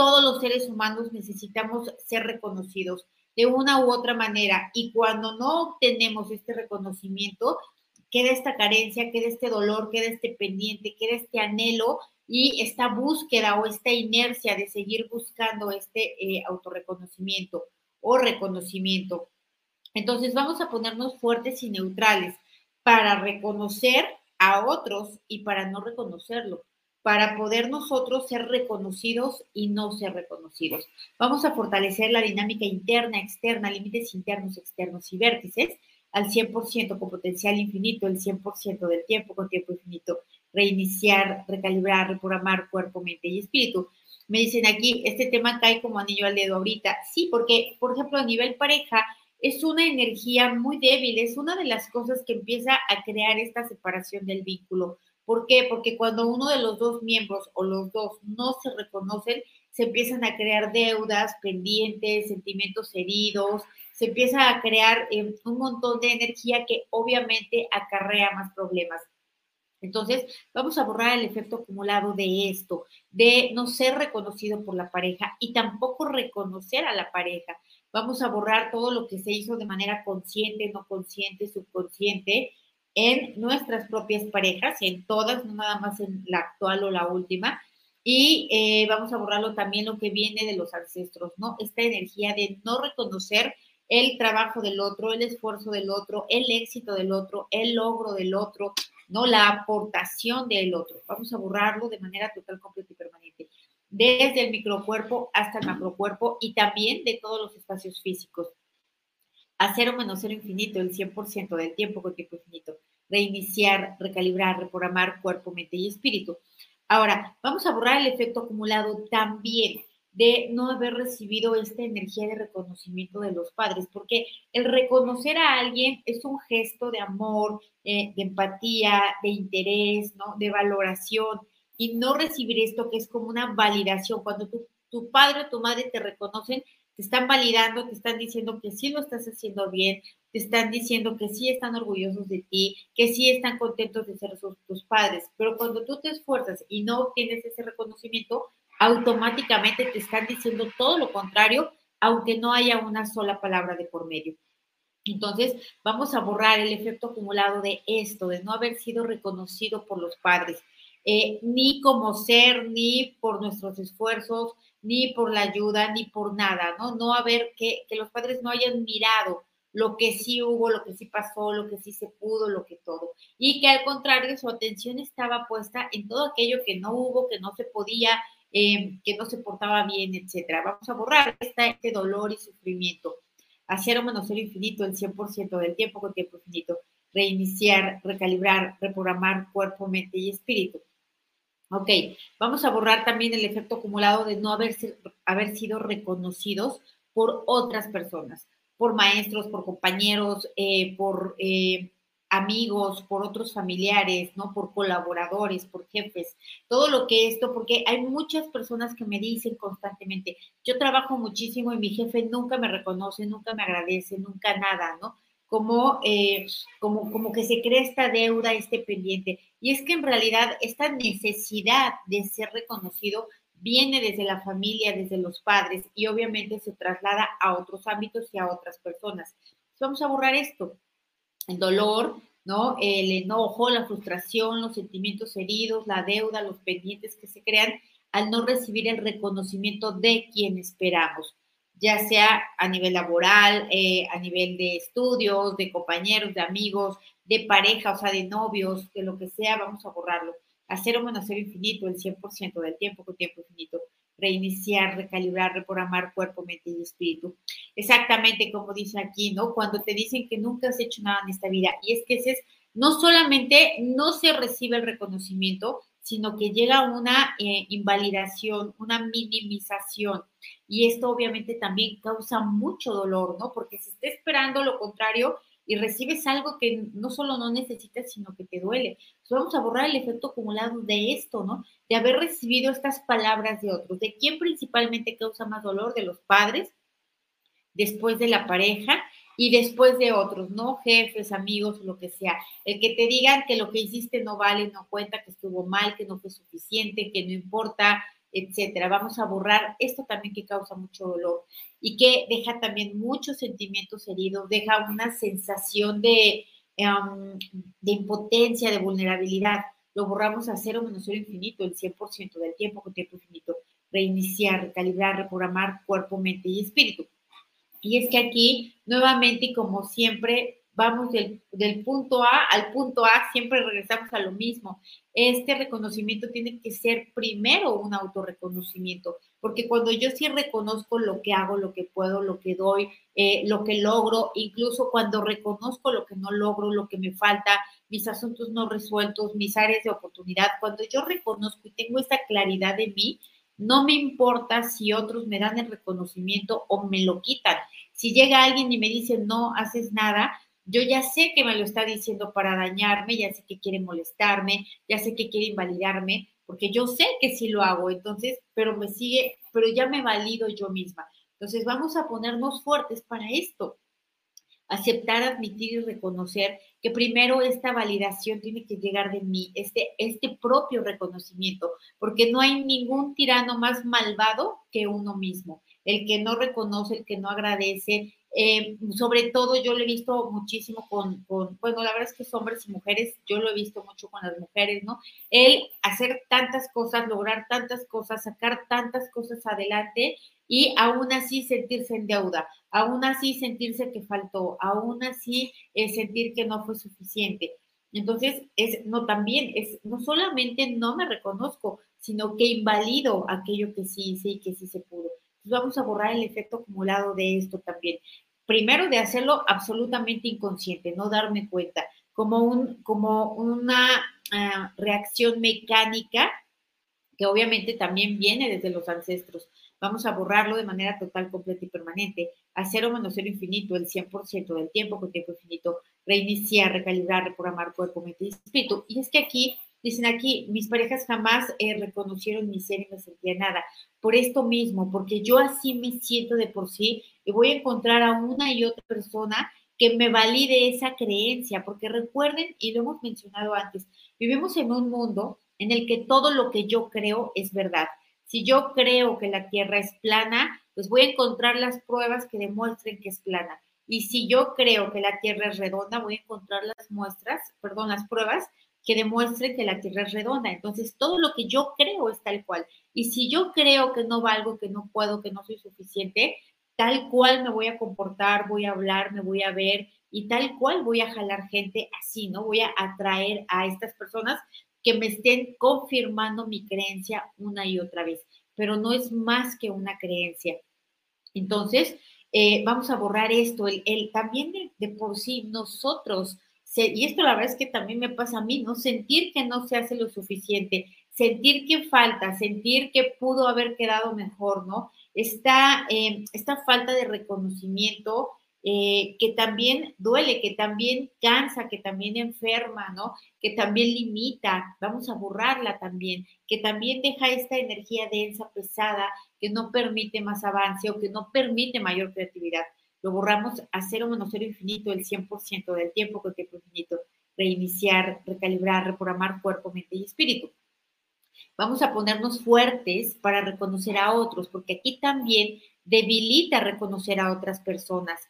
todos los seres humanos necesitamos ser reconocidos de una u otra manera y cuando no obtenemos este reconocimiento, queda esta carencia, queda este dolor, queda este pendiente, queda este anhelo y esta búsqueda o esta inercia de seguir buscando este eh, autorreconocimiento o reconocimiento. Entonces vamos a ponernos fuertes y neutrales para reconocer a otros y para no reconocerlo, para poder nosotros ser reconocidos y no ser reconocidos. Vamos a fortalecer la dinámica interna, externa, límites internos, externos y vértices al 100% con potencial infinito, el 100% del tiempo con tiempo infinito, reiniciar, recalibrar, reprogramar cuerpo, mente y espíritu. Me dicen aquí, este tema cae como anillo al dedo ahorita. Sí, porque, por ejemplo, a nivel pareja, es una energía muy débil, es una de las cosas que empieza a crear esta separación del vínculo. ¿Por qué? Porque cuando uno de los dos miembros o los dos no se reconocen, se empiezan a crear deudas, pendientes, sentimientos heridos, se empieza a crear eh, un montón de energía que obviamente acarrea más problemas. Entonces, vamos a borrar el efecto acumulado de esto, de no ser reconocido por la pareja y tampoco reconocer a la pareja. Vamos a borrar todo lo que se hizo de manera consciente, no consciente, subconsciente en nuestras propias parejas, en todas, no nada más en la actual o la última. Y eh, vamos a borrarlo también lo que viene de los ancestros, ¿no? Esta energía de no reconocer el trabajo del otro, el esfuerzo del otro, el éxito del otro, el logro del otro, ¿no? La aportación del otro. Vamos a borrarlo de manera total, completa y permanente, desde el microcuerpo hasta el macrocuerpo y también de todos los espacios físicos. A cero menos cero infinito, el 100% del tiempo con tiempo infinito. Reiniciar, recalibrar, reprogramar cuerpo, mente y espíritu. Ahora, vamos a borrar el efecto acumulado también de no haber recibido esta energía de reconocimiento de los padres, porque el reconocer a alguien es un gesto de amor, eh, de empatía, de interés, ¿no? De valoración, y no recibir esto que es como una validación, cuando tu, tu padre o tu madre te reconocen, te están validando, te están diciendo que sí lo estás haciendo bien, te están diciendo que sí están orgullosos de ti, que sí están contentos de ser tus padres, pero cuando tú te esfuerzas y no obtienes ese reconocimiento, automáticamente te están diciendo todo lo contrario, aunque no haya una sola palabra de por medio. Entonces, vamos a borrar el efecto acumulado de esto, de no haber sido reconocido por los padres, eh, ni como ser, ni por nuestros esfuerzos, ni por la ayuda, ni por nada, ¿no? No haber que, que los padres no hayan mirado lo que sí hubo, lo que sí pasó, lo que sí se pudo, lo que todo. Y que al contrario, su atención estaba puesta en todo aquello que no hubo, que no se podía, Em, que no se portaba bien, etcétera. Vamos a borrar este dolor y sufrimiento. Hacer o menos cero infinito el 100% del tiempo con tiempo infinito. Reiniciar, recalibrar, reprogramar cuerpo, mente y espíritu. Ok, vamos a borrar también el efecto acumulado de no haber, haber sido reconocidos por otras personas, por maestros, por compañeros, eh, por eh, amigos, por otros familiares, ¿no? Por colaboradores, por jefes, todo lo que esto, porque hay muchas personas que me dicen constantemente, yo trabajo muchísimo y mi jefe nunca me reconoce, nunca me agradece, nunca nada, ¿no? Como, eh, como, como que se crea esta deuda, este pendiente. Y es que en realidad esta necesidad de ser reconocido viene desde la familia, desde los padres y obviamente se traslada a otros ámbitos y a otras personas. Vamos a borrar esto el dolor, ¿no? El enojo, la frustración, los sentimientos heridos, la deuda, los pendientes que se crean al no recibir el reconocimiento de quien esperamos, ya sea a nivel laboral, eh, a nivel de estudios, de compañeros, de amigos, de pareja, o sea, de novios, de lo que sea, vamos a borrarlo. Hacer o menos infinito, el 100% del tiempo con tiempo infinito reiniciar, recalibrar, reprogramar cuerpo, mente y espíritu. Exactamente como dice aquí, ¿no? Cuando te dicen que nunca has hecho nada en esta vida. Y es que ese es, no solamente no se recibe el reconocimiento, sino que llega una eh, invalidación, una minimización. Y esto obviamente también causa mucho dolor, ¿no? Porque se está esperando lo contrario y recibes algo que no solo no necesitas, sino que te duele. vamos a borrar el efecto acumulado de esto, ¿no? De haber recibido estas palabras de otros. ¿De quién principalmente causa más dolor? De los padres, después de la pareja y después de otros, ¿no? Jefes, amigos, lo que sea. El que te digan que lo que hiciste no vale, no cuenta, que estuvo mal, que no fue suficiente, que no importa, etcétera. Vamos a borrar esto también que causa mucho dolor y que deja también muchos sentimientos heridos, deja una sensación de, em, de impotencia, de vulnerabilidad. Lo borramos a cero menos cero infinito, el 100% del tiempo con tiempo infinito. Reiniciar, recalibrar, reprogramar cuerpo, mente y espíritu. Y es que aquí, nuevamente y como siempre, vamos del, punto A al punto A, siempre regresamos a lo mismo. Este reconocimiento tiene que ser primero un autorreconocimiento, porque cuando yo sí reconozco lo que hago, lo que puedo, lo que doy, eh, lo que logro, incluso cuando reconozco lo que no logro, lo que me falta, mis asuntos no resueltos, mis áreas de oportunidad, cuando yo reconozco y tengo esta claridad de mí, no me importa si otros me dan el reconocimiento o me lo quitan. Si llega alguien y me dice, no haces nada, yo ya sé que me lo está diciendo para dañarme, ya sé que quiere molestarme, ya sé que quiere invalidarme, porque yo sé que sí lo hago, entonces, pero me sigue, pero ya me valido yo misma. Entonces, vamos a ponernos fuertes para esto. Aceptar, admitir y reconocer que primero esta validación tiene que llegar de mí, este, este propio reconocimiento, porque no hay ningún tirano más malvado que uno mismo. El que no reconoce, el que no agradece, eh, sobre todo yo lo he visto muchísimo con, bueno, la verdad es que es hombres y mujeres, yo lo he visto mucho con las mujeres, ¿no? El hacer tantas cosas, lograr tantas cosas, sacar tantas cosas adelante y aún así sentirse en deuda, aún así sentirse que faltó, aún así eh, sentir que no fue suficiente. Entonces, es, no, también, es, no solamente no me reconozco, sino que invalido aquello que sí hice y que sí se pudo vamos a borrar el efecto acumulado de esto también. Primero de hacerlo absolutamente inconsciente, no darme cuenta, como, un, como una ah, reacción mecánica que obviamente también viene desde los ancestros. Vamos a borrarlo de manera total, completa y permanente. A cero menos cero infinito, el 100% del tiempo con tiempo infinito. Reiniciar, recalibrar, reprogramar cuerpo, mente y espíritu. Y es que aquí Dicen aquí, mis parejas jamás eh, reconocieron mi ser y no sentía nada. Por esto mismo, porque yo así me siento de por sí y voy a encontrar a una y otra persona que me valide esa creencia, porque recuerden, y lo hemos mencionado antes, vivimos en un mundo en el que todo lo que yo creo es verdad. Si yo creo que la Tierra es plana, pues voy a encontrar las pruebas que demuestren que es plana. Y si yo creo que la Tierra es redonda, voy a encontrar las muestras, perdón, las pruebas que demuestre que la Tierra es redonda. Entonces, todo lo que yo creo es tal cual. Y si yo creo que no valgo, que no puedo, que no soy suficiente, tal cual me voy a comportar, voy a hablar, me voy a ver y tal cual voy a jalar gente así, ¿no? Voy a atraer a estas personas que me estén confirmando mi creencia una y otra vez, pero no es más que una creencia. Entonces, eh, vamos a borrar esto, el, también de por sí nosotros y esto la verdad es que también me pasa a mí, ¿no? Sentir que no se hace lo suficiente, sentir que falta, sentir que pudo haber quedado mejor, ¿no? Esta, eh, esta falta de reconocimiento eh, que también duele, que también cansa, que también enferma, ¿no? Que también limita, vamos a borrarla también, que también deja esta energía densa, pesada, que no permite más avance o que no permite mayor creatividad lo borramos a cero menos cero infinito el 100% del tiempo con tiempo infinito, reiniciar, recalibrar, reprogramar cuerpo, mente y espíritu. Vamos a ponernos fuertes para reconocer a otros, porque aquí también debilita reconocer a otras personas,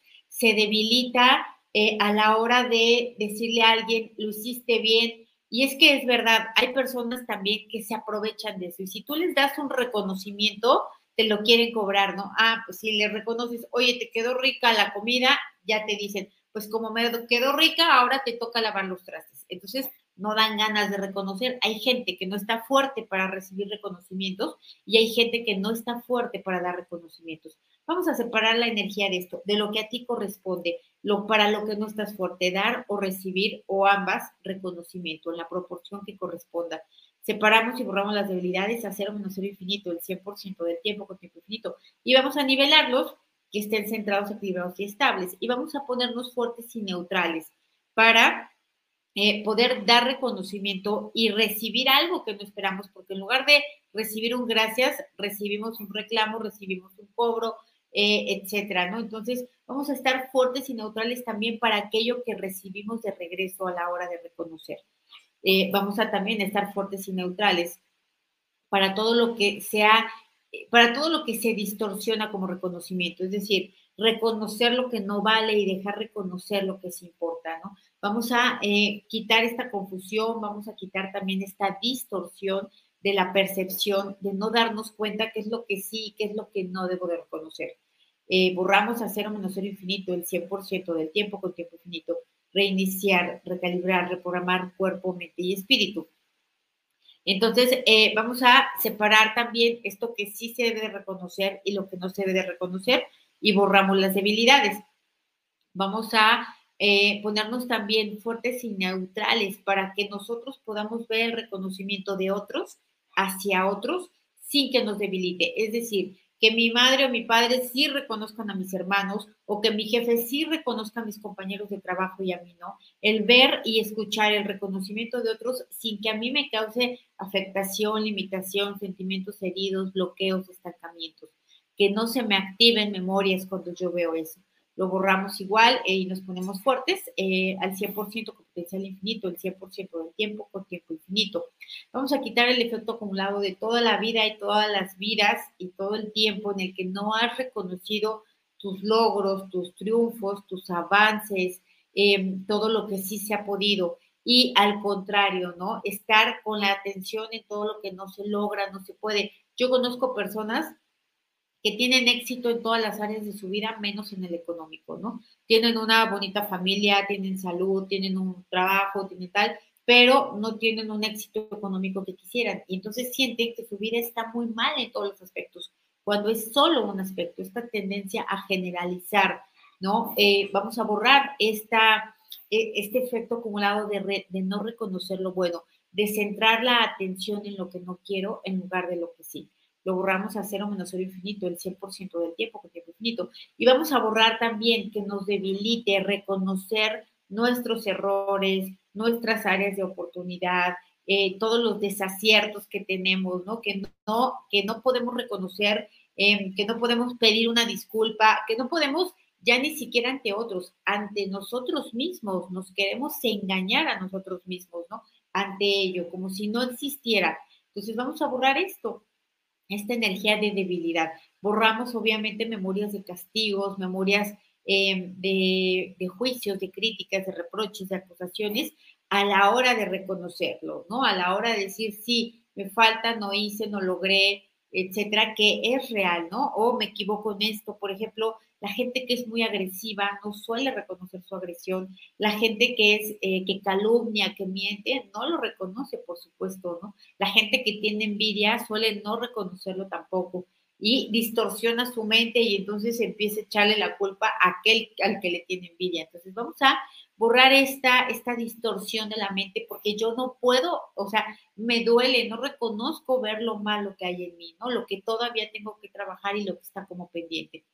se debilita eh, a la hora de decirle a alguien, lo hiciste bien, y es que es verdad, hay personas también que se aprovechan de eso. Y si tú les das un reconocimiento, te lo quieren cobrar, ¿no? Ah, pues si le reconoces, oye, te quedó rica la comida, ya te dicen, pues como me quedó rica, ahora te toca lavar los trastes. Entonces, no dan ganas de reconocer. Hay gente que no está fuerte para recibir reconocimientos y hay gente que no está fuerte para dar reconocimientos. Vamos a separar la energía de esto, de lo que a ti corresponde, lo para lo que no estás fuerte, dar o recibir o ambas reconocimiento en la proporción que corresponda. Separamos y borramos las debilidades a cero menos cero infinito, el 100% del tiempo con tiempo infinito. Y vamos a nivelarlos que estén centrados, equilibrados y estables. Y vamos a ponernos fuertes y neutrales para eh, poder dar reconocimiento y recibir algo que no esperamos, porque en lugar de recibir un gracias, recibimos un reclamo, recibimos un cobro, eh, etcétera, ¿no? Entonces, vamos a estar fuertes y neutrales también para aquello que recibimos de regreso a la hora de reconocer. Eh, vamos a también estar fuertes y neutrales para todo lo que sea, para todo lo que se distorsiona como reconocimiento, es decir, reconocer lo que no vale y dejar reconocer lo que se importa, ¿no? Vamos a eh, quitar esta confusión, vamos a quitar también esta distorsión de la percepción, de no darnos cuenta qué es lo que sí y qué es lo que no debo de reconocer. Eh, borramos a cero menos cero infinito el 100% del tiempo con tiempo infinito, reiniciar, recalibrar, reprogramar cuerpo, mente y espíritu. Entonces, eh, vamos a separar también esto que sí se debe de reconocer y lo que no se debe de reconocer y borramos las debilidades. Vamos a eh, ponernos también fuertes y neutrales para que nosotros podamos ver el reconocimiento de otros hacia otros sin que nos debilite. Es decir, que mi madre o mi padre sí reconozcan a mis hermanos o que mi jefe sí reconozca a mis compañeros de trabajo y a mí no. El ver y escuchar el reconocimiento de otros sin que a mí me cause afectación, limitación, sentimientos heridos, bloqueos, estancamientos. Que no se me activen memorias cuando yo veo eso lo borramos igual eh, y nos ponemos fuertes eh, al 100% con potencial infinito, el 100% del tiempo con tiempo infinito. Vamos a quitar el efecto acumulado de toda la vida y todas las vidas y todo el tiempo en el que no has reconocido tus logros, tus triunfos, tus avances, em, todo lo que sí se ha podido. Y al contrario, ¿no? Estar con la atención en todo lo que no se logra, no se puede. Yo conozco personas que tienen éxito en todas las áreas de su vida, menos en el económico, ¿no? Tienen una bonita familia, tienen salud, tienen un trabajo, tienen tal, pero no tienen un éxito económico que quisieran. Y entonces sienten que su vida está muy mal en todos los aspectos, cuando es solo un aspecto, esta tendencia a generalizar, ¿no? Eh, vamos a borrar esta, e, este efecto acumulado de, de no reconocer lo bueno, de centrar la atención en lo que no quiero en lugar de lo que sí lo borramos a cero menos cero infinito, el 100% del tiempo con tiempo infinito. Y vamos a borrar también que nos debilite reconocer nuestros errores, nuestras áreas de oportunidad, eh, todos los desaciertos que tenemos, ¿no? Que no, que no podemos reconocer, em, que no podemos pedir una disculpa, que no podemos ya ni siquiera ante otros, ante nosotros mismos, nos queremos engañar a nosotros mismos, ¿no? Ante ello, como si no existiera. Entonces vamos a borrar esto, esta energía de debilidad. Borramos obviamente memorias de castigos, memorias em, de, de, juicios, de críticas, de reproches, de acusaciones a la hora de reconocerlo, ¿no? A la hora de decir, sí, me falta, no hice, no logré, etcétera, que es real, ¿no? O me equivoco en esto. Por ejemplo, la gente que es muy agresiva no suele reconocer su agresión. La gente que es, eh, que calumnia, que miente, no lo reconoce, por supuesto, ¿no? La gente que tiene envidia suele no reconocerlo tampoco y distorsiona su mente y entonces empieza a echarle la culpa a aquel al que le tiene envidia. Entonces vamos a borrar esta, esta distorsión de la mente porque yo no puedo, o sea, me duele, no reconozco ver lo malo que hay en mí, ¿no? Lo que todavía tengo que trabajar y lo que está como pendiente.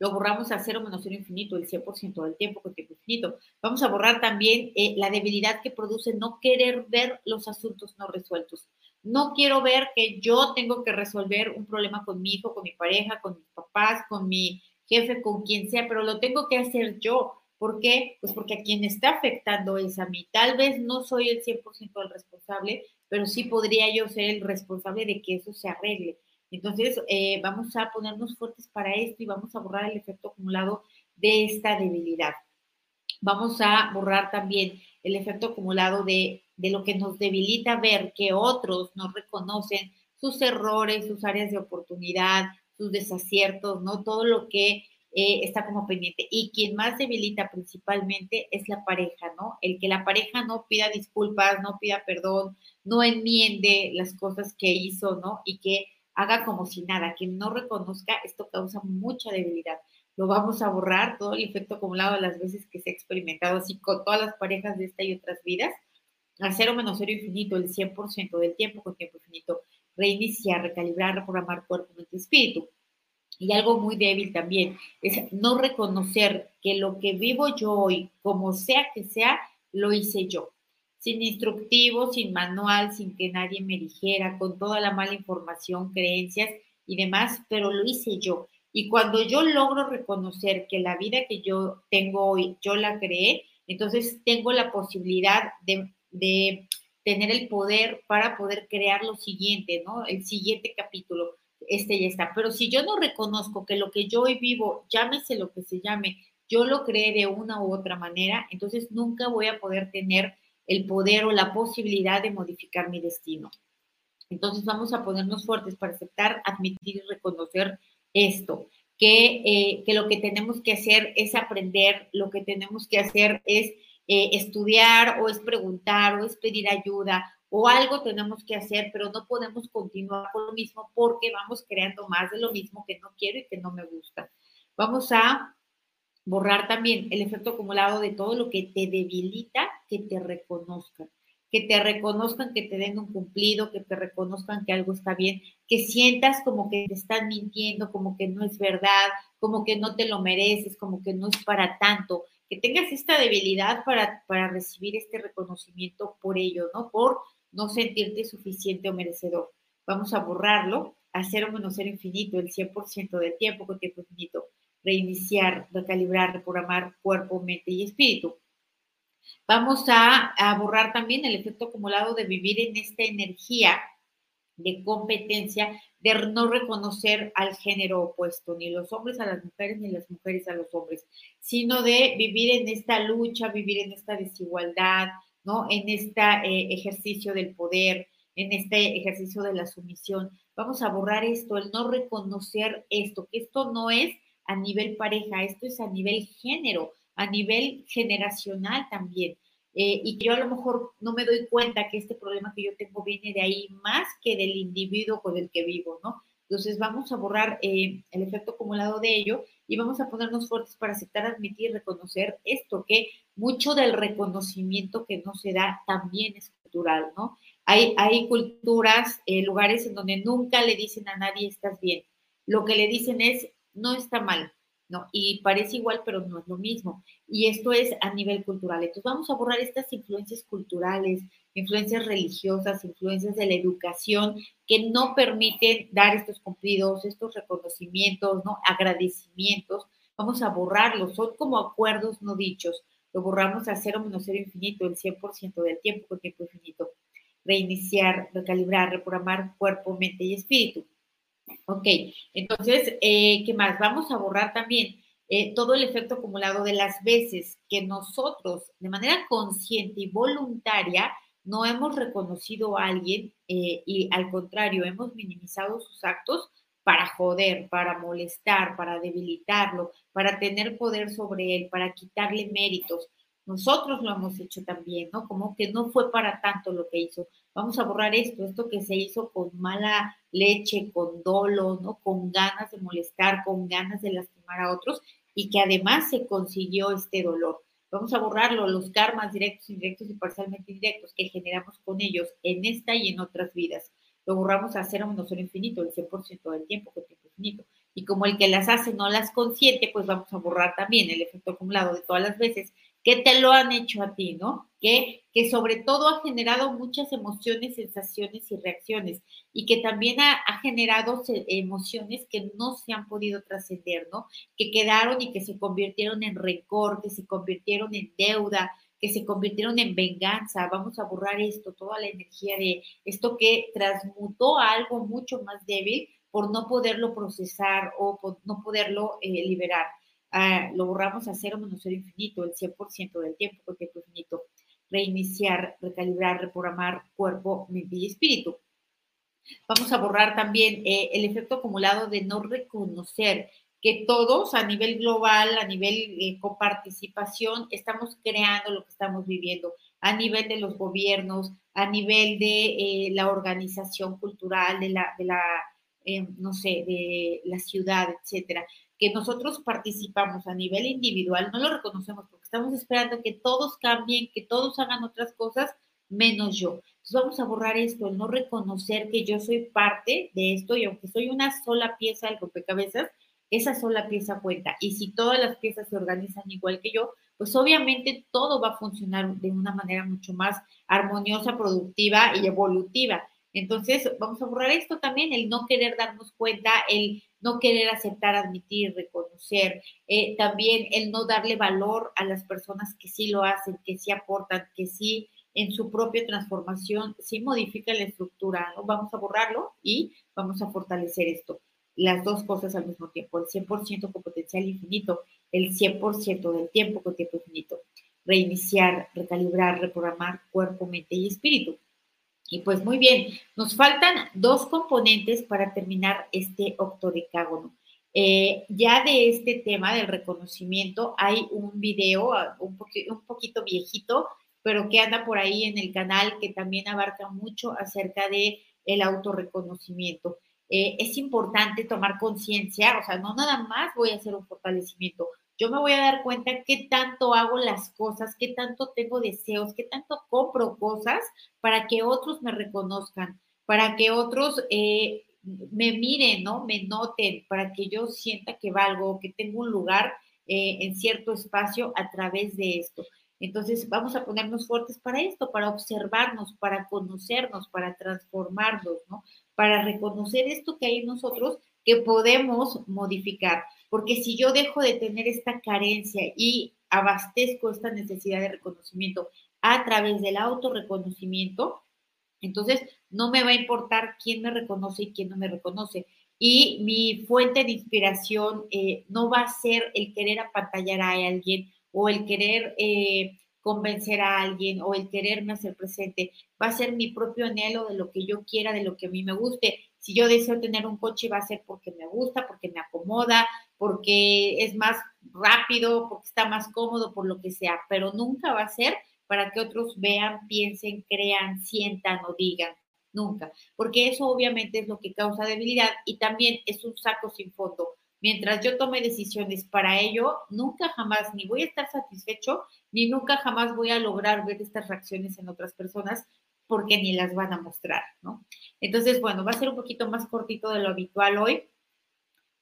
Lo borramos a cero menos cero infinito, el 100% del tiempo con tiempo infinito. Vamos a borrar también eh, la debilidad que produce no querer ver los asuntos no resueltos. No quiero ver que yo tengo que resolver un problema con mi hijo, con mi pareja, con mis papás, con mi jefe, con quien sea, pero lo tengo que hacer yo ¿Por qué? Pues porque a quien está afectando es a mí. Tal vez no soy el 100% el responsable, pero sí podría yo ser el responsable de que eso se arregle. Entonces, eh, vamos a ponernos fuertes para esto y vamos a borrar el efecto acumulado de esta debilidad. Vamos a borrar también el efecto acumulado de, de lo que nos debilita ver que otros no reconocen sus errores, sus áreas de oportunidad, sus desaciertos, ¿no? Todo lo que eh, está como pendiente. Y quien más debilita principalmente es la pareja, ¿no? El que la pareja no pida disculpas, no pida perdón, no enmiende las cosas que hizo, ¿no? Y que haga como si nada, que no reconozca, esto causa mucha debilidad. Lo vamos a borrar, todo el efecto acumulado de las veces que se ha experimentado así con todas las parejas de esta y otras vidas, a cero menos cero infinito, el 100% del tiempo con tiempo infinito, reiniciar, recalibrar, reprogramar cuerpo, mente, espíritu y algo muy débil también, es no reconocer que lo que vivo yo hoy, como sea que sea, lo hice yo. Sin instructivo, sin manual, sin que nadie me dijera, con toda la mala información, creencias y demás, pero lo hice yo. Y cuando yo logro reconocer que la vida que yo tengo hoy, yo la creé, entonces tengo la posibilidad de, tener el poder para poder crear lo siguiente, ¿no? El siguiente capítulo, este ya está. Pero si yo no reconozco que lo que yo hoy vivo, llámese lo que se llame, yo lo creé de una u otra manera, entonces nunca voy a poder tener el poder o la posibilidad de modificar mi destino. Entonces vamos a ponernos fuertes para aceptar, admitir y reconocer esto, que, eh, que lo que tenemos que hacer es aprender, lo que tenemos que hacer es eh, estudiar o es preguntar o es pedir ayuda o algo tenemos que hacer, pero no podemos continuar con lo mismo porque vamos creando más de lo mismo que no quiero y que no me gusta. Vamos a borrar también el efecto acumulado de todo lo que te debilita, que te reconozcan, que te reconozcan, que te den un cumplido, que te reconozcan que algo está bien, que sientas como que te están mintiendo, como que no es verdad, como que no te lo mereces, como que no es para tanto, que tengas esta debilidad para, para recibir este reconocimiento por ello, ¿no? Por no sentirte suficiente o merecedor. Vamos a borrarlo, hacer o menos ser infinito el 100% del tiempo con tiempo infinito, reiniciar, recalibrar, reprogramar cuerpo, mente y espíritu. Vamos a, borrar también el efecto acumulado de vivir en esta energía de competencia, de no reconocer al género opuesto, ni los hombres a las mujeres, ni las mujeres a los hombres, sino de vivir en esta lucha, vivir en esta desigualdad, ¿no? En este ejercicio del poder, en este ejercicio de la sumisión. Vamos a borrar esto, el no reconocer esto, que esto no es a nivel pareja, esto es a nivel género, a nivel generacional también. Eh, y yo a lo mejor no me doy cuenta que este problema que yo tengo viene de ahí más que del individuo con el que vivo, ¿no? Entonces vamos a borrar eh, el efecto acumulado de ello y vamos a ponernos fuertes para aceptar, admitir, reconocer esto, que mucho del reconocimiento que no se da también es cultural, ¿no? Hay, hay culturas, eh, lugares en donde nunca le dicen a nadie estás bien. Lo que le dicen es no está mal, ¿no? Y parece igual, pero no es lo mismo. Y esto es a nivel cultural. Entonces vamos a borrar estas influencias culturales, influencias religiosas, influencias de la educación que no permiten dar estos cumplidos, estos reconocimientos, ¿no? Agradecimientos. Vamos a borrarlos, son como acuerdos no dichos. Lo borramos a cero menos cero infinito, el 100% del tiempo con tiempo infinito. Reiniciar, recalibrar, reprogramar cuerpo, mente y espíritu. Ok, entonces, eh, ¿qué más? Vamos a borrar también eh, todo el efecto acumulado de las veces que nosotros, de manera consciente y voluntaria, no hemos reconocido a alguien eh, y al contrario, hemos minimizado sus actos para joder, para molestar, para debilitarlo, para tener poder sobre él, para quitarle méritos. Nosotros lo hemos hecho también, ¿no? Como que no fue para tanto lo que hizo. Vamos a borrar esto, esto que se hizo con mala leche, con dolo, ¿no? Con ganas de molestar, con ganas de lastimar a otros y que además se consiguió este dolor. Vamos a borrarlo, los karmas directos, indirectos y parcialmente indirectos que generamos con ellos en esta y en otras vidas. Lo borramos a cero menos cero infinito, el 100% del tiempo con tiempo infinito. Y como el que las hace no las consiente, pues vamos a borrar también el efecto acumulado de todas las veces que te lo han hecho a ti, ¿no? Que, que sobre todo ha generado muchas emociones, sensaciones y reacciones y que también ha, generado emociones que no se han podido trascender, ¿no? Que quedaron y que se convirtieron en rencor, que se convirtieron en deuda, que se convirtieron en venganza. Vamos a borrar esto, toda la energía de esto que transmutó a algo mucho más débil por no poderlo procesar o por no poderlo eh, liberar lo borramos a cero menos cero infinito, el 100% del tiempo con tiempo infinito. Reiniciar, recalibrar, reprogramar cuerpo, mente y espíritu. Vamos a borrar también eh, el efecto acumulado de no reconocer que todos a nivel global, a nivel eh, coparticipación, estamos creando lo que estamos viviendo, a nivel de los gobiernos, a nivel de eh, la organización cultural, de la, de la no sé, de la ciudad, etcétera que nosotros participamos a nivel individual, no lo reconocemos porque estamos esperando que todos cambien, que todos hagan otras cosas, menos yo. Entonces vamos a borrar esto, el no reconocer que yo soy parte de esto y aunque soy una sola pieza del rompecabezas, esa sola pieza cuenta. Y si todas las piezas se organizan igual que yo, pues obviamente todo va a funcionar de una manera mucho más armoniosa, productiva y evolutiva. Entonces, vamos a borrar esto también, el no querer darnos cuenta, el no querer aceptar, admitir, reconocer, eh, también el no darle valor a las personas que sí lo hacen, que sí aportan, que sí en su propia transformación, sí modifica la estructura, ¿no? Vamos a borrarlo y vamos a fortalecer esto. Las dos cosas al mismo tiempo, el 100% con potencial infinito, el 100% del tiempo con tiempo infinito. Reiniciar, recalibrar, reprogramar cuerpo, mente y espíritu. Y pues muy bien, nos faltan dos componentes para terminar este octodecágono. Eh, ya de este tema del reconocimiento hay un video ah, un, poquito viejito, pero que anda por ahí en el canal que también abarca mucho acerca de el autorreconocimiento. Eh, es importante tomar conciencia, o sea, no nada más voy a hacer un fortalecimiento, yo me voy a dar cuenta qué tanto hago las cosas, qué tanto tengo deseos, qué tanto compro cosas para que otros me reconozcan, para que otros eh, me miren, ¿no? Me noten, para que yo sienta que valgo, que tengo un lugar eh, en cierto espacio a través de esto. Entonces, vamos a ponernos fuertes para esto, para observarnos, para conocernos, para transformarnos, ¿no? Para reconocer esto que hay en nosotros que podemos modificar. Porque si yo dejo de tener esta carencia y abastezco esta necesidad de reconocimiento a través del autorreconocimiento, entonces no me va a importar quién me reconoce y quién no me reconoce. Y mi fuente de inspiración eh, no va a ser el querer apantallar a alguien o el querer eh, convencer a alguien o el quererme hacer presente. Va a ser mi propio anhelo de lo que yo quiera, de lo que a mí me guste. Si yo deseo tener un coche, va a ser porque me gusta, porque me acomoda, porque es más rápido, porque está más cómodo, por lo que sea, pero nunca va a ser para que otros vean, piensen, crean, sientan o digan. Nunca, porque eso obviamente es lo que causa debilidad y también es un saco sin fondo. Mientras yo tome decisiones para ello, nunca jamás ni voy a estar satisfecho, ni nunca jamás voy a lograr ver estas reacciones en otras personas porque ni las van a mostrar, ¿no? Entonces, bueno, va a ser un poquito más cortito de lo habitual hoy.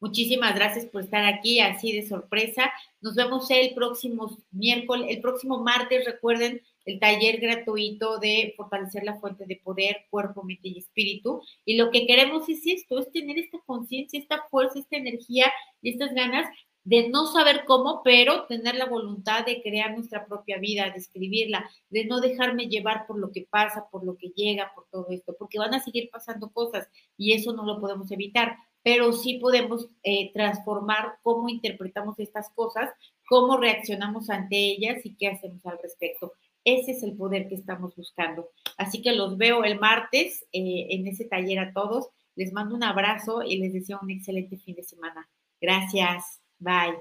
Muchísimas gracias por estar aquí así de sorpresa. Nos vemos el próximo miércoles, el próximo martes, recuerden el taller gratuito de fortalecer la fuente de poder, cuerpo, mente y espíritu. Y lo que queremos es esto, es tener esta conciencia, esta fuerza, esta energía y estas ganas de no saber cómo, pero tener la voluntad de crear nuestra propia vida, de escribirla, de no dejarme llevar por lo que pasa, por lo que llega, por todo esto, porque van a seguir pasando cosas y eso no lo podemos evitar, pero sí podemos eh, transformar cómo interpretamos estas cosas, cómo reaccionamos ante ellas y qué hacemos al respecto. Ese es el poder que estamos buscando. Así que los veo el martes eh, en ese taller a todos. Les mando un abrazo y les deseo un excelente fin de semana. Gracias. Bye.